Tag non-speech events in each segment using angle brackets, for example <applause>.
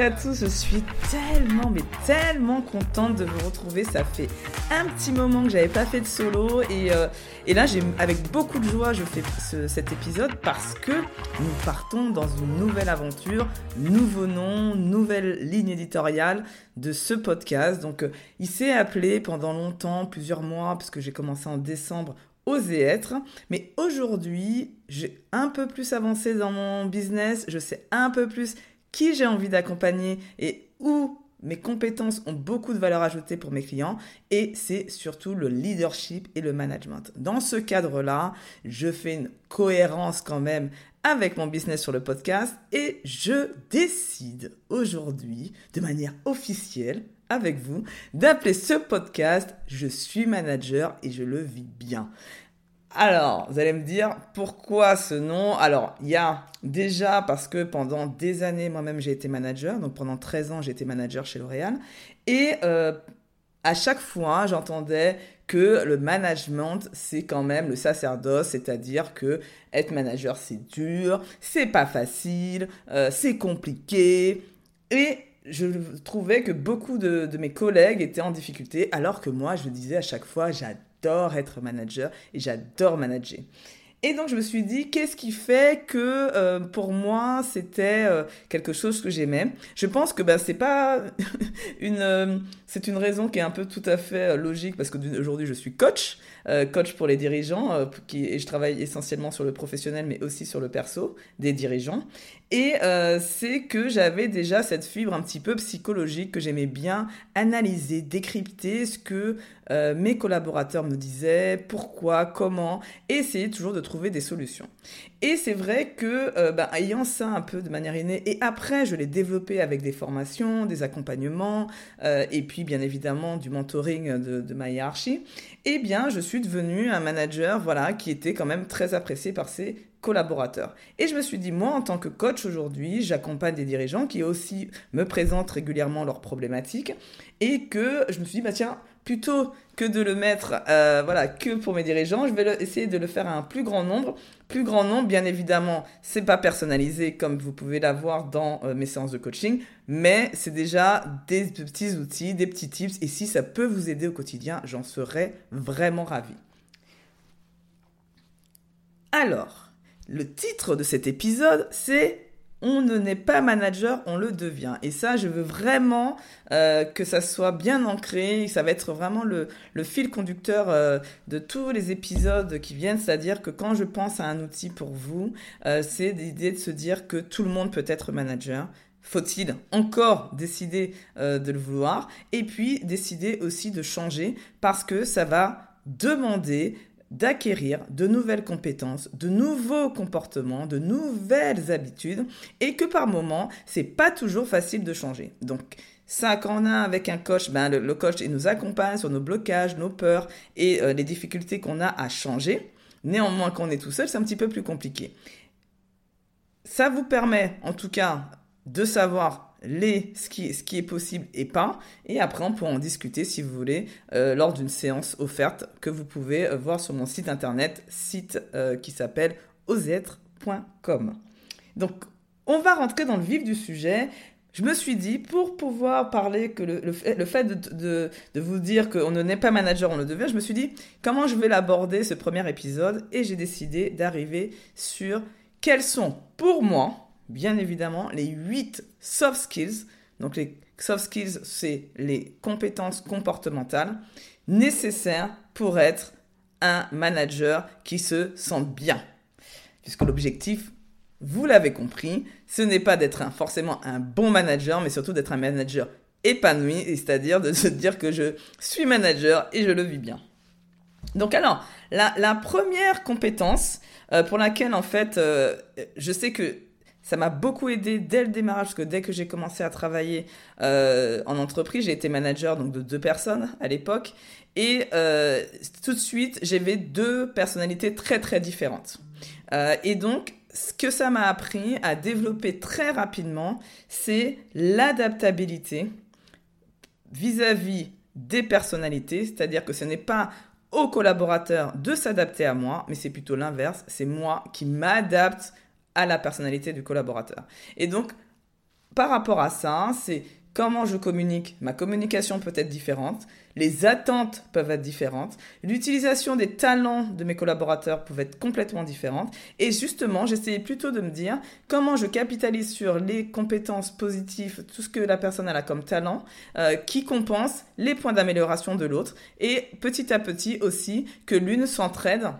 à tous, je suis tellement, mais tellement contente de vous retrouver. Ça fait un petit moment que j'avais pas fait de solo et, euh, et là, j'ai, avec beaucoup de joie, je fais cet épisode parce que nous partons dans une nouvelle aventure, nouveau nom, nouvelle ligne éditoriale de ce podcast. Donc, euh, il s'est appelé pendant longtemps, plusieurs mois, puisque j'ai commencé en décembre, Oser être. Mais aujourd'hui, j'ai un peu plus avancé dans mon business, je sais un peu plus qui j'ai envie d'accompagner et où mes compétences ont beaucoup de valeur ajoutée pour mes clients et c'est surtout le leadership et le management. Dans ce cadre-là, je fais une cohérence quand même avec mon business sur le podcast et je décide aujourd'hui de manière officielle avec vous d'appeler ce podcast Je suis manager et je le vis bien. Alors, vous allez me dire pourquoi ce nom? Alors, il y a déjà parce que pendant des années, moi-même, j'ai été manager. Donc, pendant 13 ans, j'ai été manager chez L'Oréal. Et euh, à chaque fois, j'entendais que le management, c'est quand même le sacerdoce, c'est-à-dire que être manager, c'est dur, c'est pas facile, euh, c'est compliqué. Et je trouvais que beaucoup de, de, mes collègues étaient en difficulté, alors que moi, je disais à chaque fois, j'adore j'adore être manager et j'adore manager. Et donc je me suis dit, qu'est-ce qui fait que euh, pour moi c'était euh, quelque chose que j'aimais? Je pense que ben, c'est pas <laughs> une, euh, c'est une raison qui est un peu tout à fait logique parce que aujourd'hui je suis coach, coach pour les dirigeants, et je travaille essentiellement sur le professionnel mais aussi sur le perso des dirigeants. Et c'est que j'avais déjà cette fibre un petit peu psychologique que j'aimais bien analyser, décrypter ce que euh, mes collaborateurs me disaient pourquoi, comment, et essayer toujours de trouver des solutions. Et c'est vrai que, euh, ben, ayant ça un peu de manière innée, et après je l'ai développé avec des formations, des accompagnements, euh, et puis bien évidemment du mentoring de, de ma hiérarchie, eh bien je suis devenu un manager, voilà, qui était quand même très apprécié par ses collaborateurs. Et je me suis dit, moi, en tant que coach aujourd'hui, j'accompagne des dirigeants qui aussi me présentent régulièrement leurs problématiques et que je me suis dit, bah tiens, plutôt que de le mettre euh, voilà que pour mes dirigeants, je vais essayer de le faire à un plus grand nombre. Plus grand nombre, bien évidemment, c'est pas personnalisé comme vous pouvez l'avoir dans euh, mes séances de coaching, mais c'est déjà des petits outils, des petits tips, et si ça peut vous aider au quotidien, j'en serais vraiment ravi. Alors, le titre de cet épisode, c'est on ne n'est pas manager, on le devient. Et ça, je veux vraiment euh, que ça soit bien ancré. Ça va être vraiment le, fil conducteur euh, de tous les épisodes qui viennent. C'est-à-dire que quand je pense à un outil pour vous, euh, c'est l'idée de se dire que tout le monde peut être manager. Faut-il encore décider de le vouloir? Et puis décider aussi de changer parce que ça va demander d'acquérir de nouvelles compétences, de nouveaux comportements, de nouvelles habitudes et que par moment, c'est pas toujours facile de changer. Donc, ça, quand on a avec un coach, ben, le, coach nous accompagne sur nos blocages, nos peurs et euh, les difficultés qu'on a à changer. Néanmoins, quand on est tout seul, c'est un petit peu plus compliqué. Ça vous permet, en tout cas, de savoir les, ce, qui, ce qui est possible et pas. Et après, on pourra en discuter si vous voulez euh, lors d'une séance offerte que vous pouvez euh, voir sur mon site internet, site euh, qui s'appelle osetre.com. Donc, on va rentrer dans le vif du sujet. Je me suis dit, pour pouvoir parler que le, fait, de, de, vous dire qu'on ne n'est pas manager, on le devient, je me suis dit, comment je vais l'aborder ce premier épisode? Et j'ai décidé d'arriver sur quels sont, pour moi, bien évidemment, les 8 soft skills. Donc les soft skills, c'est les compétences comportementales nécessaires pour être un manager qui se sent bien. Puisque l'objectif, vous l'avez compris, ce n'est pas d'être forcément un bon manager, mais surtout d'être un manager épanoui, c'est-à-dire de se dire que je suis manager et je le vis bien. Donc alors, la, première compétence euh, pour laquelle en fait, euh, je sais que ça m'a beaucoup aidé dès le démarrage, parce que dès que j'ai commencé à travailler euh, en entreprise, j'ai été manager donc de deux personnes à l'époque, et euh, tout de suite, j'avais deux personnalités très très différentes. Euh, et donc, ce que ça m'a appris à développer très rapidement, c'est l'adaptabilité vis-à-vis des personnalités, c'est-à-dire que ce n'est pas aux collaborateurs de s'adapter à moi, mais c'est plutôt l'inverse, c'est moi qui m'adapte à la personnalité du collaborateur. Et donc, par rapport à ça, c'est comment je communique. Ma communication peut être différente. Les attentes peuvent être différentes. L'utilisation des talents de mes collaborateurs peut être complètement différente. Et justement, j'essayais plutôt de me dire comment je capitalise sur les compétences positives, tout ce que la personne a comme talent, euh, qui compense les points d'amélioration de l'autre. Et petit à petit aussi, que l'une s'entraide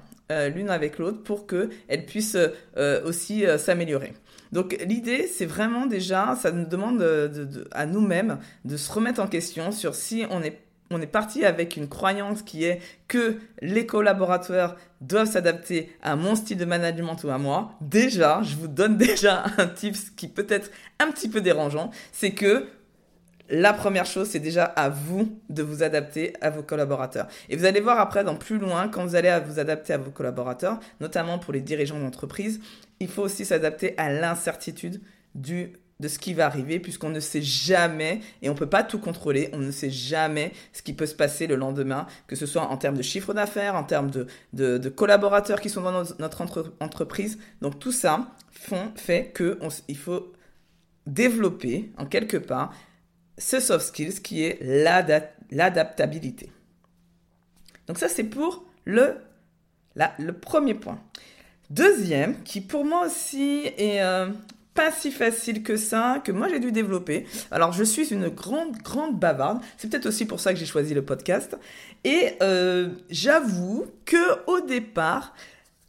l'une avec l'autre pour qu'elles puissent euh, aussi s'améliorer. Donc l'idée, c'est vraiment déjà, ça nous demande à nous-mêmes de se remettre en question sur si on est parti avec une croyance qui est que les collaborateurs doivent s'adapter à mon style de management ou à moi. Déjà, je vous donne <laughs> déjà un tips qui peut être un petit peu dérangeant, c'est que la première chose, c'est déjà à vous de vous adapter à vos collaborateurs. Et vous allez voir après, dans plus loin, quand vous allez vous adapter à vos collaborateurs, notamment pour les dirigeants d'entreprise, il faut aussi s'adapter à l'incertitude du de ce qui va arriver puisqu'on ne sait jamais et on ne peut pas tout contrôler, on ne sait jamais ce qui peut se passer le lendemain, que ce soit en termes de chiffre d'affaires, en termes de, collaborateurs qui sont dans notre entreprise. Donc tout ça fait qu'il faut développer en quelque part ce soft skills qui est l'adaptabilité. Donc ça c'est pour le, premier point. Deuxième, qui pour moi aussi est euh, pas si facile que ça, que moi j'ai dû développer. Alors je suis une grande, grande bavarde. C'est peut-être aussi pour ça que j'ai choisi le podcast. Et euh, j'avoue que au départ,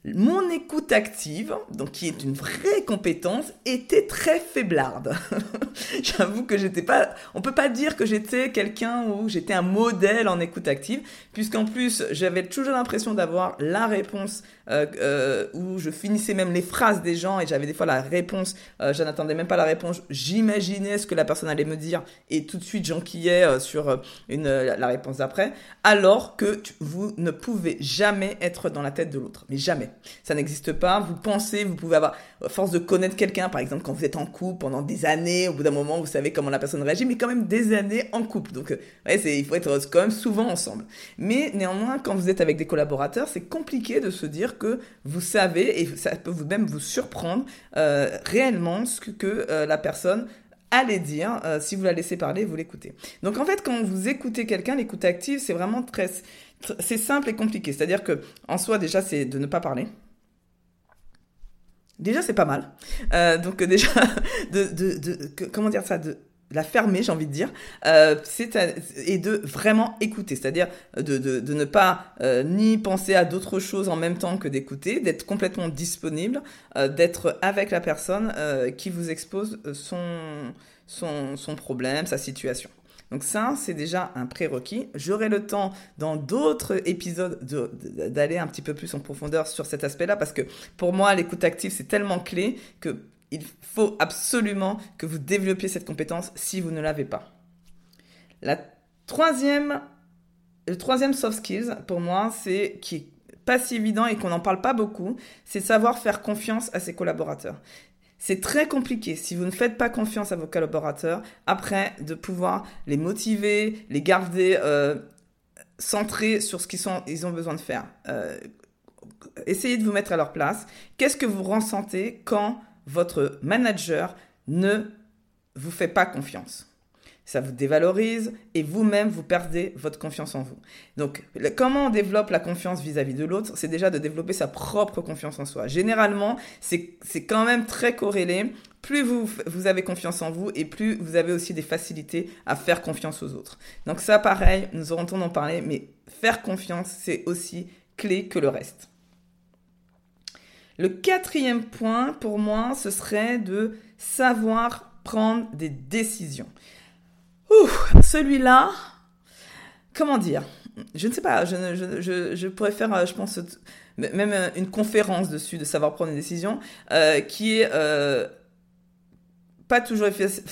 mon écoute active, donc qui est une vraie compétence, était très faiblarde. <laughs> J'avoue que j'étais pas, on peut pas dire que j'étais quelqu'un où j'étais un modèle en écoute active, puisqu'en plus j'avais toujours l'impression d'avoir la réponse euh, euh, où je finissais même les phrases des gens et j'avais des fois la réponse, euh, je n'attendais même pas la réponse, j'imaginais ce que la personne allait me dire et tout de suite j'enquillais sur la réponse d'après, alors que vous ne pouvez jamais être dans la tête de l'autre, mais jamais. Ça n'existe pas, vous pensez, vous pouvez avoir, force de connaître quelqu'un, par exemple quand vous êtes en couple pendant des années, au bout d'un moment vous savez comment la personne réagit, mais quand même des années en couple, donc ouais, il faut être quand même souvent ensemble. Mais néanmoins, quand vous êtes avec des collaborateurs, c'est compliqué de se dire que vous savez, et ça peut vous même vous surprendre euh, réellement ce que, euh, la personne allait dire euh, si vous la laissez parler, vous l'écoutez. Donc en fait, quand vous écoutez quelqu'un, l'écoute active, c'est vraiment très, c'est simple et compliqué. C'est-à-dire que en soi, déjà, c'est de ne pas parler. Déjà, c'est pas mal. donc déjà, <laughs> de, comment dire ça, de la fermer, j'ai envie de dire, euh, et de vraiment écouter, c'est-à-dire de, ne pas euh, ni penser à d'autres choses en même temps que d'écouter, d'être complètement disponible, euh, d'être avec la personne euh, qui vous expose son problème, sa situation. Donc ça, c'est déjà un prérequis. J'aurai le temps dans d'autres épisodes d'aller un petit peu plus en profondeur sur cet aspect-là parce que pour moi, l'écoute active, c'est tellement clé que il faut absolument que vous développiez cette compétence si vous ne l'avez pas. La troisième, le troisième soft skills, pour moi, c'est qui est pas si évident et qu'on n'en parle pas beaucoup, c'est savoir faire confiance à ses collaborateurs. C'est très compliqué si vous ne faites pas confiance à vos collaborateurs après de pouvoir les motiver, les garder euh, centrés sur ce qu'ils ils ont besoin de faire. Euh, essayez de vous mettre à leur place. Qu'est-ce que vous ressentez quand votre manager ne vous fait pas confiance? Ça vous dévalorise et vous-même, vous perdez votre confiance en vous. Donc, comment on développe la confiance vis-à-vis de l'autre C'est déjà de développer sa propre confiance en soi. Généralement, c'est quand même très corrélé. Plus vous, vous avez confiance en vous et plus vous avez aussi des facilités à faire confiance aux autres. Donc ça, pareil, nous aurons temps d'en parler, mais faire confiance, c'est aussi clé que le reste. Le quatrième point, pour moi, ce serait de savoir prendre des décisions. Celui-là, comment dire? Je ne sais pas, je, pourrais faire, euh, je pense, même euh, une conférence dessus de savoir prendre des décisions, euh, qui est pas toujours,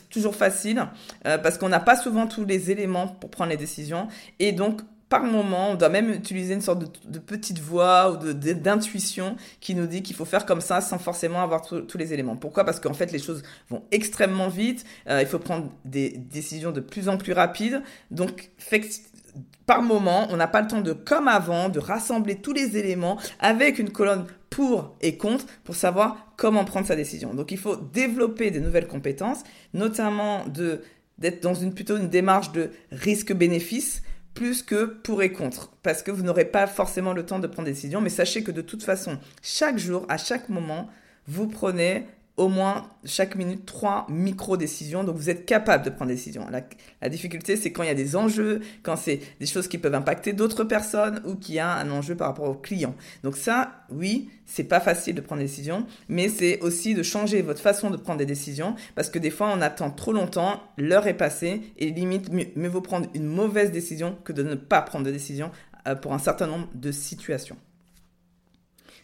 toujours facile, parce qu'on n'a pas souvent tous les éléments pour prendre les décisions, et donc par moment, on doit même utiliser une sorte de, petite voix ou d'intuition qui nous dit qu'il faut faire comme ça sans forcément avoir tous les éléments. Pourquoi? Parce qu'en fait, les choses vont extrêmement vite. Euh, il faut prendre des décisions de plus en plus rapides. Donc, par moment, on n'a pas le temps de, comme avant, de rassembler tous les éléments avec une colonne pour et contre pour savoir comment prendre sa décision. Donc il faut développer des nouvelles compétences, notamment d'être dans une plutôt une démarche de risque-bénéfice plus que pour et contre, parce que vous n'aurez pas forcément le temps de prendre des décisions, mais sachez que de toute façon, chaque jour, à chaque moment, vous prenez au moins chaque minute trois micro-décisions. Donc vous êtes capable de prendre des décisions. La, difficulté, c'est quand il y a des enjeux, quand c'est des choses qui peuvent impacter d'autres personnes ou qu'il y a un enjeu par rapport au client. Donc ça, oui, c'est pas facile de prendre des décisions, mais c'est aussi de changer votre façon de prendre des décisions parce que des fois on attend trop longtemps, l'heure est passée et limite mieux, vaut prendre une mauvaise décision que de ne pas prendre de décision euh, pour un certain nombre de situations.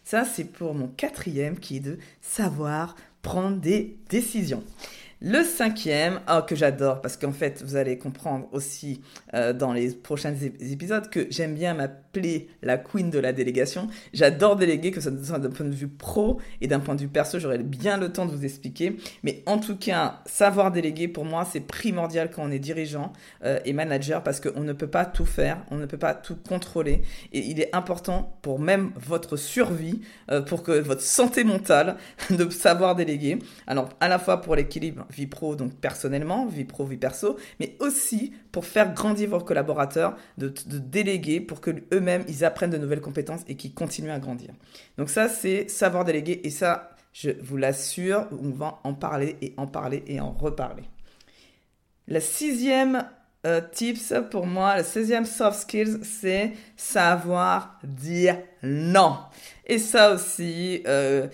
Ça, c'est pour mon quatrième qui est de savoir prendre des décisions. Le cinquième, oh, que j'adore, parce qu'en fait, vous allez comprendre aussi euh, dans les prochains épisodes que j'aime bien m'appeler la queen de la délégation. J'adore déléguer, que ce soit d'un point de vue pro et d'un point de vue perso, j'aurai bien le temps de vous expliquer. Mais en tout cas, savoir déléguer, pour moi, c'est primordial quand on est dirigeant euh, et manager, parce qu'on ne peut pas tout faire, on ne peut pas tout contrôler. Et il est important pour même votre survie, euh, pour que votre santé mentale, <laughs> de savoir déléguer. Alors, à la fois pour l'équilibre vie pro, donc personnellement, vie pro, vie perso, mais aussi pour faire grandir vos collaborateurs, de, déléguer pour que eux-mêmes, ils apprennent de nouvelles compétences et qu'ils continuent à grandir. Donc ça, c'est savoir déléguer et ça, je vous l'assure, on va en parler et en parler et en reparler. La sixième euh, tips pour moi, le sixième soft skills, c'est savoir dire non. Et ça aussi, euh,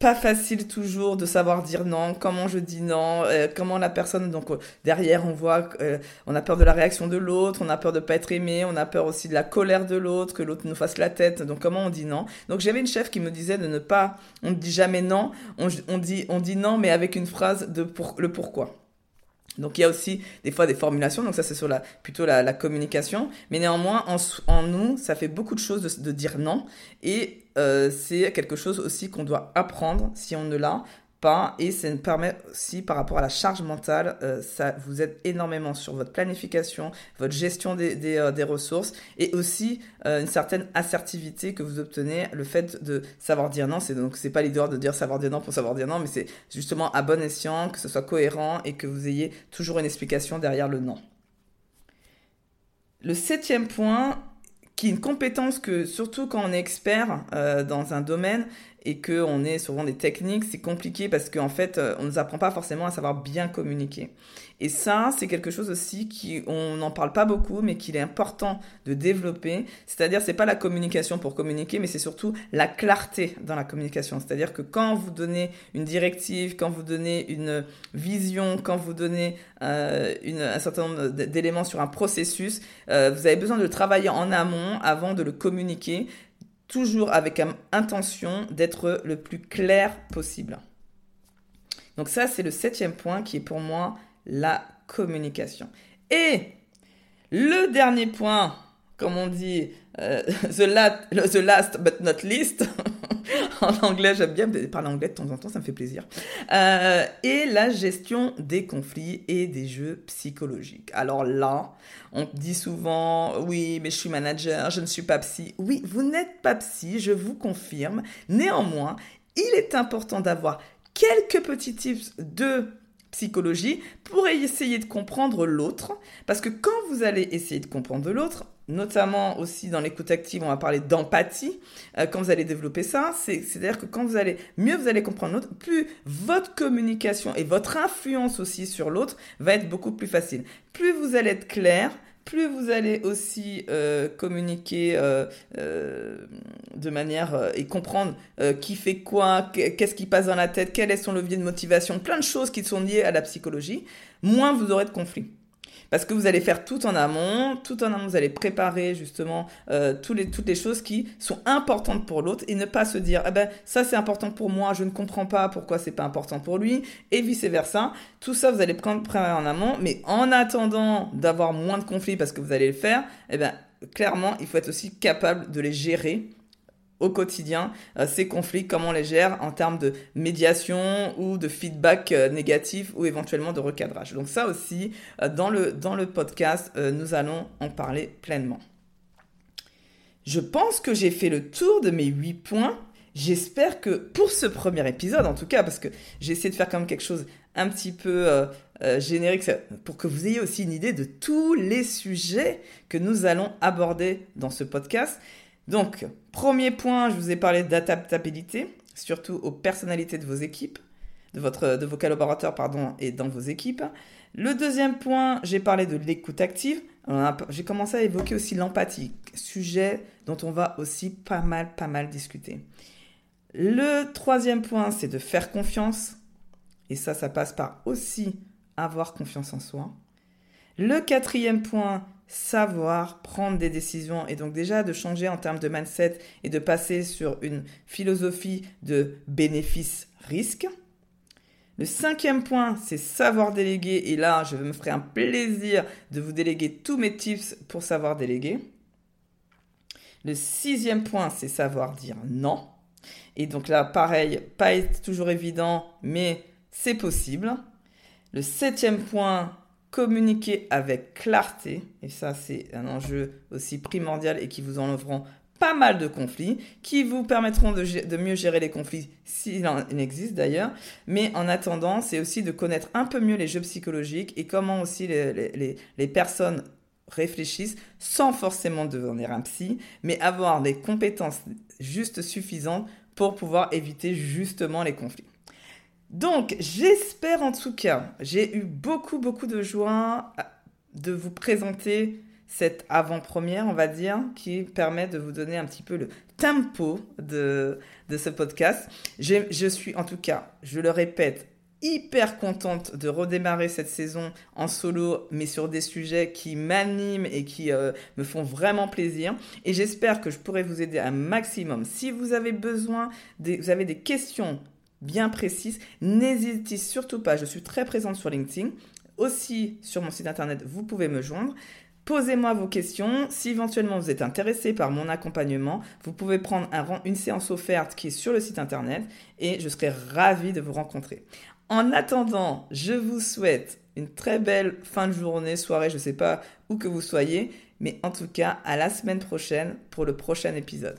pas facile toujours de savoir dire non, comment je dis non, euh, comment la personne donc euh, derrière on voit euh, on a peur de la réaction de l'autre, on a peur de pas être aimé, on a peur aussi de la colère de l'autre, que l'autre nous fasse la tête. Donc comment on dit non? Donc j'avais une chef qui me disait de ne pas on ne dit jamais non, on, on dit on dit non mais avec une phrase de pour, le pourquoi. Donc il y a aussi des fois des formulations, donc ça c'est sur la, plutôt la, communication, mais néanmoins en, nous ça fait beaucoup de choses de, de dire non. Et euh, c'est quelque chose aussi qu'on doit apprendre si on ne l'a et ça nous permet aussi par rapport à la charge mentale, euh, ça vous aide énormément sur votre planification, votre gestion des, euh, ressources et aussi une certaine assertivité que vous obtenez, le fait de savoir dire non, c'est donc c'est pas l'idée de dire savoir dire non pour savoir dire non, mais c'est justement à bon escient, que ce soit cohérent et que vous ayez toujours une explication derrière le non. Le septième point, qui est une compétence que, surtout quand on est expert euh, dans un domaine et qu'on est souvent des techniques, c'est compliqué parce qu'en fait, euh, on ne nous apprend pas forcément à savoir bien communiquer. Et ça, c'est quelque chose aussi qui, on n'en parle pas beaucoup, mais qu'il est important de développer. C'est-à-dire, c'est pas la communication pour communiquer, mais c'est surtout la clarté dans la communication. C'est-à-dire que quand vous donnez une directive, quand vous donnez une vision, quand vous donnez euh, une, un certain nombre d'éléments sur un processus, euh, vous avez besoin de le travailler en amont avant de le communiquer, toujours avec intention d'être le plus clair possible. Donc ça, c'est le septième point qui est pour moi la communication. Et le dernier point, comme on dit, euh, <laughs> the, the, last but not least, <laughs> en anglais, j'aime bien parler anglais de temps en temps, ça me fait plaisir, euh, et la gestion des conflits et des jeux psychologiques. Alors là, on dit souvent, oui, mais je suis manager, je ne suis pas psy. Oui, vous n'êtes pas psy, je vous confirme. Néanmoins, il est important d'avoir quelques petits tips de psychologie pour essayer de comprendre l'autre. Parce que quand vous allez essayer de comprendre l'autre, notamment aussi dans l'écoute active, on va parler d'empathie. Euh, quand vous allez développer ça, c'est-à-dire que quand vous allez mieux vous allez comprendre l'autre, plus votre communication et votre influence aussi sur l'autre va être beaucoup plus facile. Plus vous allez être clair, plus vous allez aussi euh, communiquer euh, de manière et comprendre qui fait quoi, qu'est-ce qui passe dans la tête, quel est son levier de motivation, plein de choses qui sont liées à la psychologie, moins vous aurez de conflits. Parce que vous allez faire tout en amont, tout en amont, vous allez préparer justement euh, toutes, les, toutes les choses qui sont importantes pour l'autre et ne pas se dire, eh ben, ça c'est important pour moi, je ne comprends pas pourquoi c'est pas important pour lui, et vice versa. Tout ça, vous allez prendre préparer en amont, mais en attendant d'avoir moins de conflits parce que vous allez le faire, eh ben, clairement, il faut être aussi capable de les gérer au quotidien euh, ces conflits, comment on les gère en termes de médiation ou de feedback euh, négatif ou éventuellement de recadrage. Donc ça aussi, euh, dans, le, dans le podcast, nous allons en parler pleinement. Je pense que j'ai fait le tour de mes huit points j'espère que pour ce premier épisode, en tout cas, parce que j'ai essayé de faire comme quelque chose un petit peu générique pour que vous ayez aussi une idée de tous les sujets que nous allons aborder dans ce podcast. Donc, premier point, je vous ai parlé d'adaptabilité, surtout aux personnalités de vos équipes, de, vos collaborateurs, pardon, et dans vos équipes. Le deuxième point, j'ai parlé de l'écoute active. J'ai commencé à évoquer aussi l'empathie, sujet dont on va aussi pas mal, pas mal discuter. Le troisième point, c'est de faire confiance. Et ça, ça passe par aussi avoir confiance en soi. Le quatrième point, savoir prendre des décisions et donc déjà de changer en termes de mindset et de passer sur une philosophie de bénéfice-risque. Le cinquième point, c'est savoir déléguer. Et là, je me ferai un plaisir de vous déléguer tous mes tips pour savoir déléguer. Le sixième point, c'est savoir dire non. Et donc là, pareil, pas toujours évident, mais c'est possible. Le septième point, communiquer avec clarté. Et ça, c'est un enjeu aussi primordial et qui vous enlèveront pas mal de conflits, qui vous permettront de, mieux gérer les conflits, s'il en existe d'ailleurs. Mais en attendant, c'est aussi de connaître un peu mieux les jeux psychologiques et comment aussi les, les personnes réfléchissent sans forcément devenir un psy, mais avoir des compétences juste suffisantes pour pouvoir éviter justement les conflits. Donc, j'espère en tout cas, j'ai eu beaucoup, beaucoup de joie de vous présenter cette avant-première, on va dire, qui permet de vous donner un petit peu le tempo de, de ce podcast. Je suis en tout cas, je le répète, hyper contente de redémarrer cette saison en solo, mais sur des sujets qui m'animent et qui euh, me font vraiment plaisir. Et j'espère que je pourrai vous aider un maximum. Si vous avez besoin, vous avez des questions bien précises, n'hésitez surtout pas. Je suis très présente sur LinkedIn. Aussi sur mon site internet, vous pouvez me joindre. Posez-moi vos questions. Si éventuellement vous êtes intéressé par mon accompagnement, vous pouvez prendre un, une séance offerte qui est sur le site internet et je serai ravie de vous rencontrer. En attendant, je vous souhaite une très belle fin de journée, soirée, je ne sais pas où que vous soyez, mais en tout cas, à la semaine prochaine pour le prochain épisode.